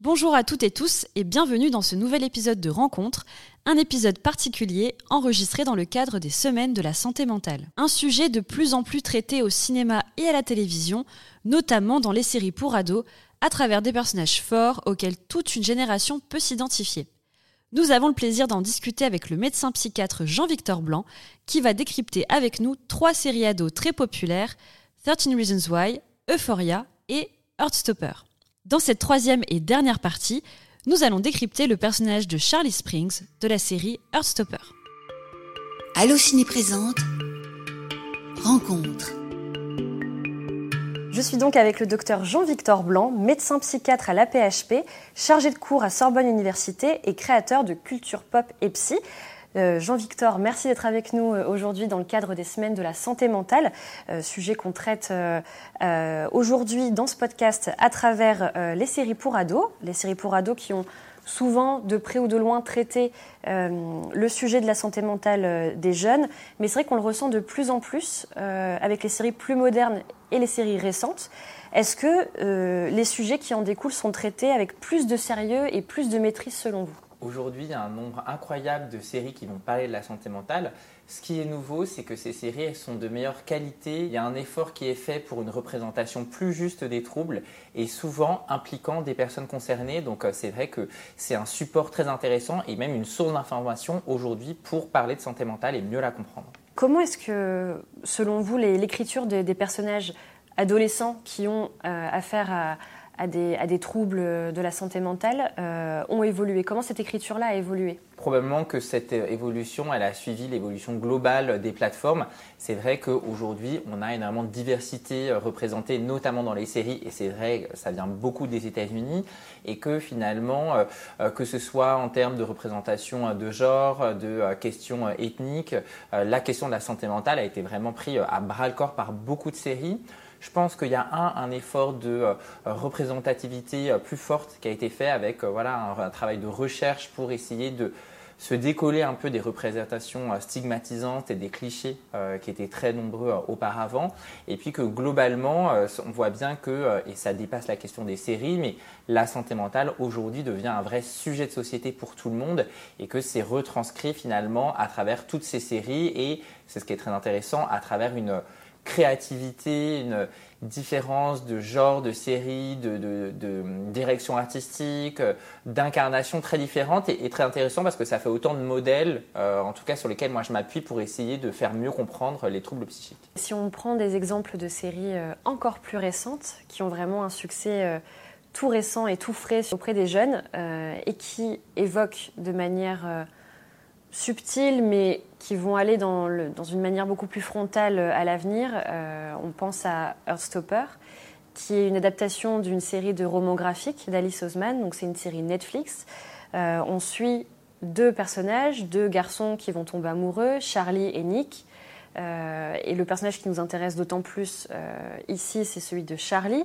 Bonjour à toutes et tous et bienvenue dans ce nouvel épisode de Rencontre, un épisode particulier enregistré dans le cadre des Semaines de la santé mentale. Un sujet de plus en plus traité au cinéma et à la télévision, notamment dans les séries pour ados, à travers des personnages forts auxquels toute une génération peut s'identifier. Nous avons le plaisir d'en discuter avec le médecin psychiatre Jean-Victor Blanc, qui va décrypter avec nous trois séries ados très populaires, 13 Reasons Why, Euphoria et Heartstopper. Dans cette troisième et dernière partie, nous allons décrypter le personnage de Charlie Springs de la série Heartstopper. Allo Ciné présente Rencontre. Je suis donc avec le docteur Jean-Victor Blanc, médecin psychiatre à l'APHP, chargé de cours à Sorbonne Université et créateur de Culture Pop et Psy. Euh, Jean-Victor, merci d'être avec nous euh, aujourd'hui dans le cadre des semaines de la santé mentale, euh, sujet qu'on traite aujourd'hui dans ce podcast à travers les séries pour ados, les séries pour ados qui ont souvent de près ou de loin traité le sujet de la santé mentale des jeunes, mais c'est vrai qu'on le ressent de plus en plus avec les séries plus modernes et les séries récentes. Est-ce que les sujets qui en découlent sont traités avec plus de sérieux et plus de maîtrise selon vous? Aujourd'hui, il y a un nombre incroyable de séries qui vont parler de la santé mentale. Ce qui est nouveau, c'est que ces séries sont de meilleure qualité. Il y a un effort qui est fait pour une représentation plus juste des troubles et souvent impliquant des personnes concernées. Donc euh, c'est vrai que c'est un support très intéressant et même une source d'information aujourd'hui pour parler de santé mentale et mieux la comprendre. Comment est-ce que, selon vous, l'écriture des, personnages adolescents qui ont euh, affaire à, à des, troubles de la santé mentale euh, ont évolué Comment cette écriture-là a évolué? Probablement que cette évolution, elle a suivi l'évolution globale des plateformes. C'est vrai qu'aujourd'hui, on a énormément de diversité représentée, notamment dans les séries, et c'est vrai, ça vient beaucoup des États-Unis, et que finalement, euh, euh, que ce soit en termes de représentation de genre, de questions ethniques, la question de la santé mentale a été vraiment prise à bras le corps par beaucoup de séries. Je pense qu'il y a un, un effort de euh, représentativité euh, plus forte qui a été fait avec euh, voilà, un, travail de recherche pour essayer de se décoller un peu des représentations stigmatisantes et des clichés qui étaient très nombreux auparavant. Et puis que globalement, on voit bien que, et ça dépasse la question des séries, mais la santé mentale aujourd'hui devient un vrai sujet de société pour tout le monde et que c'est retranscrit finalement à travers toutes ces séries et c'est ce qui est très intéressant à travers une créativité, une différence de genre, de série, de, direction artistique, d'incarnation très différente et, très intéressant parce que ça fait autant de modèles, euh, en tout cas sur lesquels moi je m'appuie pour essayer de faire mieux comprendre les troubles psychiques. Si on prend des exemples de séries euh, encore plus récentes qui ont vraiment un succès euh, tout récent et tout frais auprès des jeunes et qui évoquent de manière subtiles, mais qui vont aller dans, une manière beaucoup plus frontale euh, à l'avenir. Euh, on pense à Earthstopper, qui est une adaptation d'une série de romans graphiques d'Alice Oseman, donc c'est une série Netflix. Euh, on suit deux personnages, deux garçons qui vont tomber amoureux, Charlie et Nick. et le personnage qui nous intéresse d'autant plus ici, c'est celui de Charlie,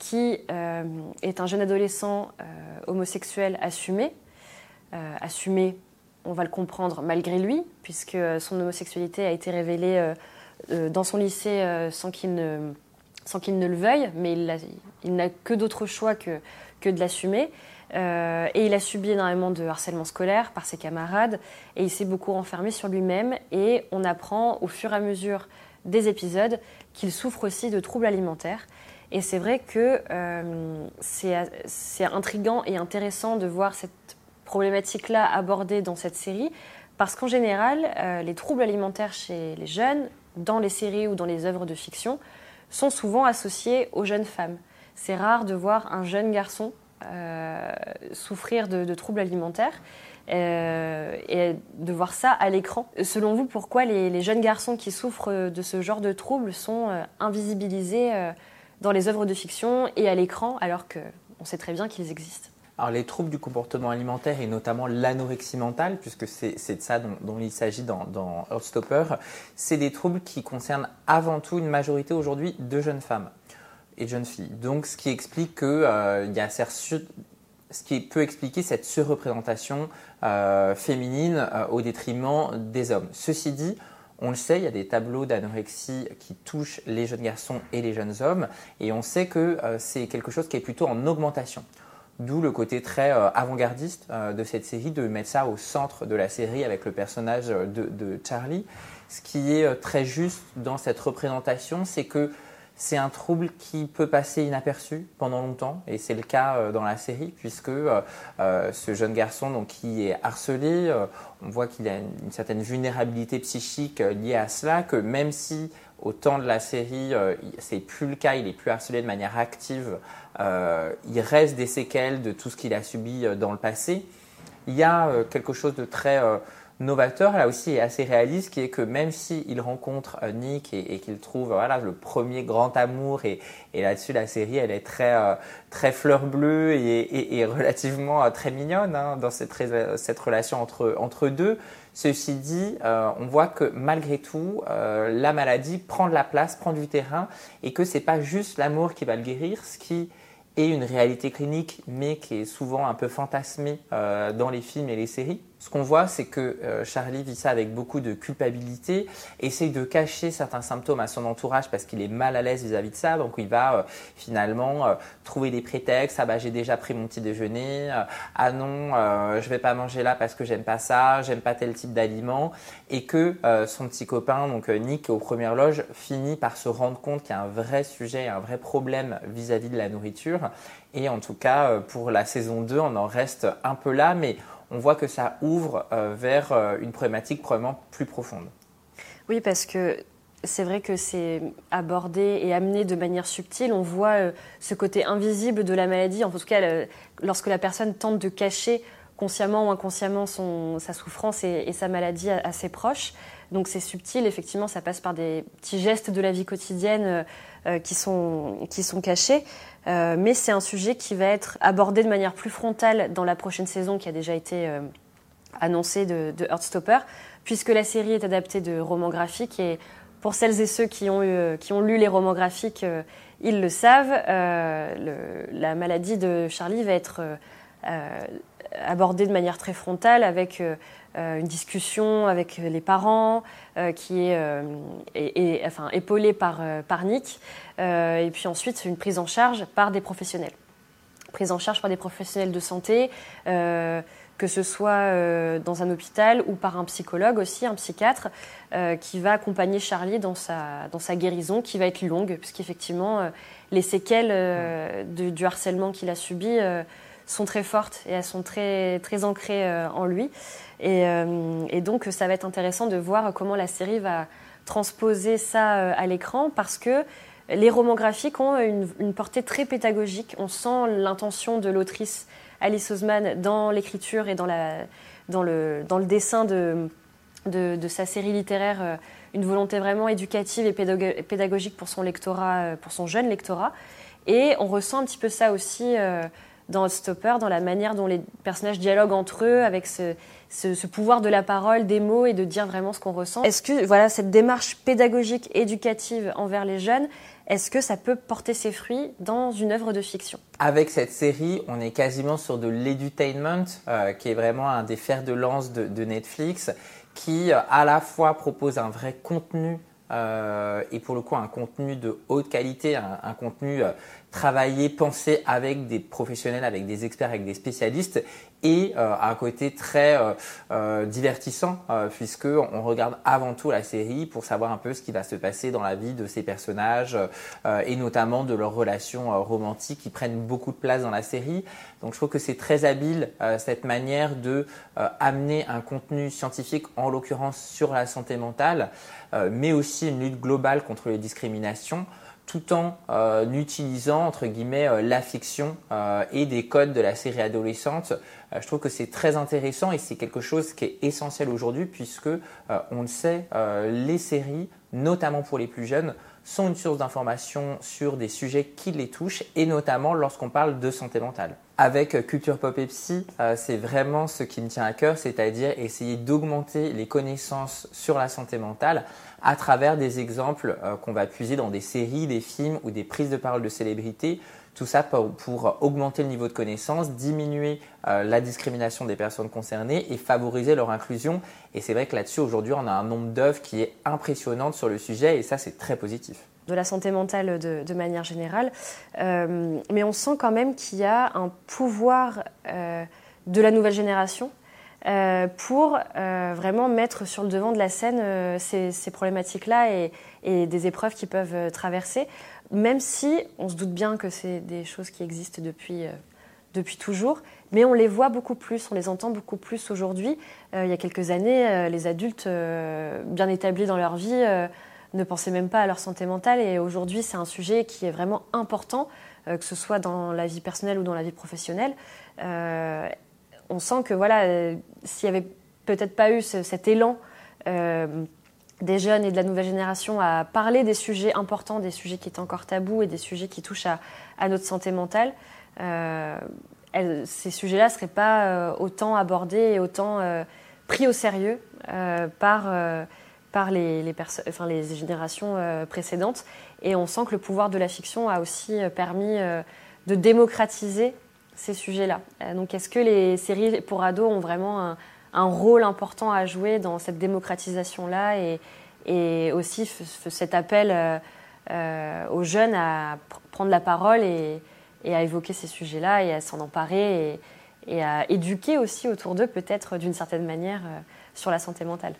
qui est un jeune adolescent homosexuel assumé, assumé on va le comprendre malgré lui, puisque son homosexualité a été révélée euh, euh, dans son lycée euh, sans qu'il ne, sans qu'il ne le veuille, mais il, n'a que d'autres choix que, que de l'assumer. et il a subi énormément de harcèlement scolaire par ses camarades, et il s'est beaucoup renfermé sur lui-même, et on apprend au fur et à mesure des épisodes qu'il souffre aussi de troubles alimentaires. Et c'est vrai que c'est intriguant et intéressant de voir cette problématique-là abordée dans cette série, parce qu'en général, euh, les troubles alimentaires chez les jeunes, dans les séries ou dans les œuvres de fiction, sont souvent associés aux jeunes femmes. C'est rare de voir un jeune garçon euh, souffrir de, troubles alimentaires euh, et de voir ça à l'écran. Selon vous, pourquoi les, jeunes garçons qui souffrent de ce genre de troubles sont invisibilisés dans les œuvres de fiction et à l'écran alors qu'on sait très bien qu'ils existent? Alors les troubles du comportement alimentaire et notamment l'anorexie mentale, puisque c'est de ça dont, il s'agit dans, dans c'est des troubles qui concernent avant tout une majorité aujourd'hui de jeunes femmes et de jeunes filles. Donc ce qui explique que euh, y a ce qui peut expliquer cette surreprésentation euh, féminine euh, au détriment des hommes. Ceci dit, on le sait, il y a des tableaux d'anorexie qui touchent les jeunes garçons et les jeunes hommes, et on sait que c'est quelque chose qui est plutôt en augmentation. D'où le côté très avant-gardiste de cette série, de mettre ça au centre de la série avec le personnage de Charlie. Ce qui est très juste dans cette représentation, c'est que c'est un trouble qui peut passer inaperçu pendant longtemps, et c'est le cas euh, dans la série, puisque euh, euh, ce jeune garçon donc, qui est harcelé, on voit qu'il a une, certaine vulnérabilité psychique liée à cela, que même si au temps de la série, c'est plus le cas, il est plus harcelé de manière active, il reste des séquelles de tout ce qu'il a subi dans le passé. Il y a quelque chose de très novateur là aussi est assez réaliste, qui est que même s'il rencontre euh, Nick et, qu'il trouve voilà le premier grand amour et, là-dessus la série elle est très euh, très fleur bleue et, relativement euh, très mignonne hein, dans cette, cette relation entre entre deux. Ceci dit, on voit que malgré tout, la maladie prend de la place, prend du terrain, et que c'est pas juste l'amour qui va le guérir, ce qui est une réalité clinique, mais qui est souvent un peu fantasmée dans les films et les séries ce qu'on voit, c'est que euh, Charlie vit ça avec beaucoup de culpabilité, essaye de cacher certains symptômes à son entourage parce qu'il est mal à l'aise vis-à-vis de ça. Donc il va euh, finalement euh, trouver des prétextes. Ah bah j'ai déjà pris mon petit déjeuner. ah non, je vais pas manger là parce que j'aime pas ça, j'aime pas tel type d'aliment. Et que son petit copain, donc Nick, au premier loge, finit par se rendre compte qu'il y a un vrai sujet, un vrai problème vis-à-vis -vis de la nourriture. Et en tout cas, pour la saison 2, on en reste un peu là, mais on voit que ça ouvre euh, vers euh, une problématique probablement plus profonde. Oui, parce que c'est vrai que c'est abordé et amené de manière subtile. On voit euh, ce côté invisible de la maladie, en tout cas lorsque la personne tente de cacher consciemment ou inconsciemment sa souffrance et, sa maladie à, ses proches. Donc c'est subtil, effectivement, ça passe par des petits gestes de la vie quotidienne qui, sont, qui sont cachés. Euh, mais c'est un sujet qui va être abordé de manière plus frontale dans la prochaine saison qui a déjà été euh, annoncée de, Heartstopper, puisque la série est adaptée de romans graphiques. Et pour celles et ceux qui ont, qui ont lu les romans graphiques, euh, ils le savent, la maladie de Charlie va être abordée de manière très frontale avec une discussion avec les parents qui est et, enfin, épaulée par, par Nick. Euh, et puis ensuite une prise en charge par des professionnels. Prise en charge par des professionnels de santé, euh, que ce soit euh, dans un hôpital ou par un psychologue aussi, un psychiatre, qui va accompagner Charlie dans sa, dans sa guérison, qui va être longue, puisqu'effectivement, les séquelles du harcèlement qu'il a subi sont très fortes et elles sont très, très ancrées en lui. Et, et, donc, ça va être intéressant de voir comment la série va transposer ça à l'écran, parce que les romans graphiques ont une, portée très pédagogique. On sent l'intention de l'autrice Alice Oseman dans l'écriture et dans, le, dessin de, sa série littéraire, euh, une volonté vraiment éducative et pédagogique pour son lectorat, euh, pour son jeune lectorat. Et on ressent un petit peu ça aussi euh, dans Stopper, dans la manière dont les personnages dialoguent entre eux, avec ce, pouvoir de la parole, des mots et de dire vraiment ce qu'on ressent. Est-ce que voilà cette démarche pédagogique, éducative envers les jeunes, est-ce que ça peut porter ses fruits dans une œuvre de fiction? Avec cette série, on est quasiment sur de l'edutainment, euh, qui est vraiment un des fers de lance de, Netflix, qui euh, à la fois propose un vrai contenu euh, et pour le coup un contenu de haute qualité, un, contenu travaillé, pensé avec des professionnels, avec des experts, avec des spécialistes, et euh, un côté très euh, euh, divertissant puisque on regarde avant tout la série pour savoir un peu ce qui va se passer dans la vie de ces personnages et notamment de leurs relations romantiques qui prennent beaucoup de place dans la série. Donc je trouve que c'est très habile cette manière de amener un contenu scientifique en l'occurrence sur la santé mentale, mais aussi une lutte globale contre les discriminations tout en euh, utilisant entre guillemets euh, la fiction euh, et des codes de la série adolescente. je trouve que c'est très intéressant et c'est quelque chose qui est essentiel aujourd'hui puisque on le sait, les séries, notamment pour les plus jeunes, sont une source d'information sur des sujets qui les touchent et notamment lorsqu'on parle de santé mentale. Avec Culture Pop et Psy, c'est vraiment ce qui me tient à cœur, c'est-à-dire essayer d'augmenter les connaissances sur la santé mentale à travers des exemples euh, qu'on va puiser dans des séries, des films ou des prises de parole de célébrités. Tout ça pour, augmenter le niveau de connaissance, diminuer euh, la discrimination des personnes concernées et favoriser leur inclusion. Et c'est vrai que là-dessus, aujourd'hui, on a un nombre d'œuvres qui est impressionnante sur le sujet et ça, c'est très positif. de la santé mentale de, manière générale. mais on sent quand même qu'il y a un pouvoir de la nouvelle génération pour vraiment mettre sur le devant de la scène ces, problématiques-là et, et, des épreuves qu'ils peuvent traverser, même si on se doute bien que c'est des choses qui existent depuis depuis toujours, mais on les voit beaucoup plus, on les entend beaucoup plus aujourd'hui. Euh, il y a quelques années, euh, les adultes euh, bien établis dans leur vie ne pensaient même pas à leur santé mentale, et aujourd'hui, c'est un sujet qui est vraiment important, que ce soit dans la vie personnelle ou dans la vie professionnelle. On sent que voilà, s'il n'y avait peut-être pas eu cet élan des jeunes et de la nouvelle génération à parler des sujets importants, des sujets qui étaient encore tabous et des sujets qui touchent à notre santé mentale, euh, ces sujets-là ne seraient pas euh, autant abordés et autant euh, pris au sérieux par, par les générations précédentes. Et on sent que le pouvoir de la fiction a aussi permis de démocratiser ces sujets-là. donc est-ce que les séries pour ados ont vraiment un, rôle important à jouer dans cette démocratisation-là et, aussi cet appel aux jeunes à prendre la parole et, à évoquer ces sujets-là et à s'en emparer et, à éduquer aussi autour d'eux peut-être d'une certaine manière euh, sur la santé mentale?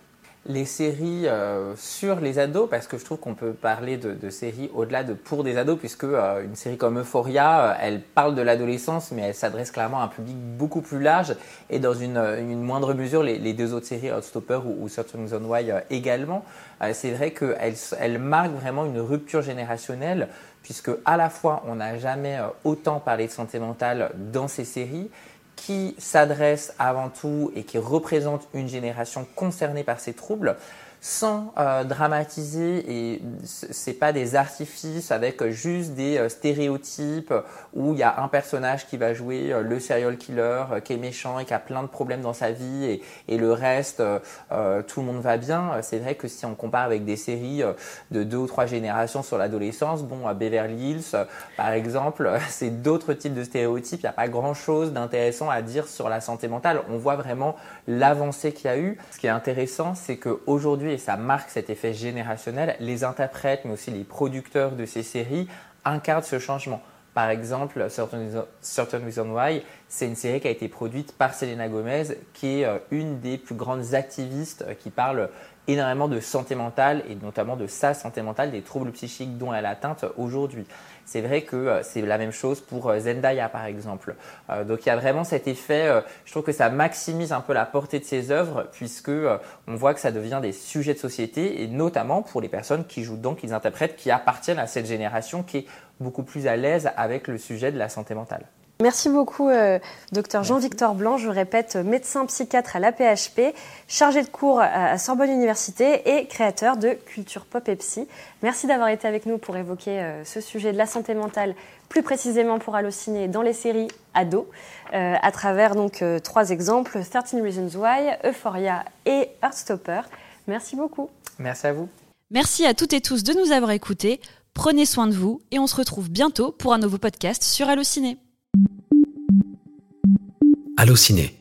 Les séries euh, sur les ados, parce que je trouve qu'on peut parler de, séries au-delà de pour des ados, puisque euh, une série comme Euphoria, elle parle de l'adolescence, mais elle s'adresse clairement à un public beaucoup plus large, et dans une, moindre mesure, les, deux autres séries, Outstopper ou, ou Certain Reason Why également, c'est vrai qu'elles elle marquent vraiment une rupture générationnelle puisque à la fois on n'a jamais euh, autant parlé de santé mentale dans ces séries, qui s'adressent avant tout et qui représentent une génération concernée par ces troubles, sans euh, dramatiser et c'est pas des artifices avec juste des euh, stéréotypes où il y a un personnage qui va jouer euh, le serial killer qui est méchant et qui a plein de problèmes dans sa vie et, et le reste tout le monde va bien. C'est vrai que si on compare avec des séries de deux ou trois générations sur l'adolescence bon à Beverly Hills par exemple c'est d'autres types de stéréotypes. Il n'y a pas grand chose d'intéressant à dire sur la santé mentale. On voit vraiment l'avancée qu'il y a eu. Ce qui est intéressant c'est qu'aujourd'hui et ça marque cet effet générationnel, les interprètes, mais aussi les producteurs de ces séries incarnent ce changement. Par exemple, Certain Reason Why, c'est une série qui a été produite par Selena Gomez, qui est euh, une des plus grandes activistes euh, qui parle énormément de santé mentale et notamment de sa santé mentale, des troubles psychiques dont elle est atteinte aujourd'hui. C'est vrai que euh, c'est la même chose pour euh, Zendaya par exemple. Euh, donc il y a vraiment cet effet, je trouve que ça maximise un peu la portée de ses œuvres puisque on voit que ça devient des sujets de société et notamment pour les personnes qui jouent donc, qui interprètent, qui appartiennent à cette génération qui est beaucoup plus à l'aise avec le sujet de la santé mentale. Merci beaucoup, euh, docteur Jean-Victor Blanc. Je répète, médecin psychiatre à l'APHP, chargé de cours à Sorbonne Université et créateur de Culture Pop et Psy. Merci d'avoir été avec nous pour évoquer euh, ce sujet de la santé mentale, plus précisément pour Allociné dans les séries ados, euh, à travers donc trois exemples 13 Reasons Why, Euphoria et Heartstopper. Merci beaucoup. Merci à vous. Merci à toutes et tous de nous avoir écoutés. Prenez soin de vous et on se retrouve bientôt pour un nouveau podcast sur Allociné. Allociné,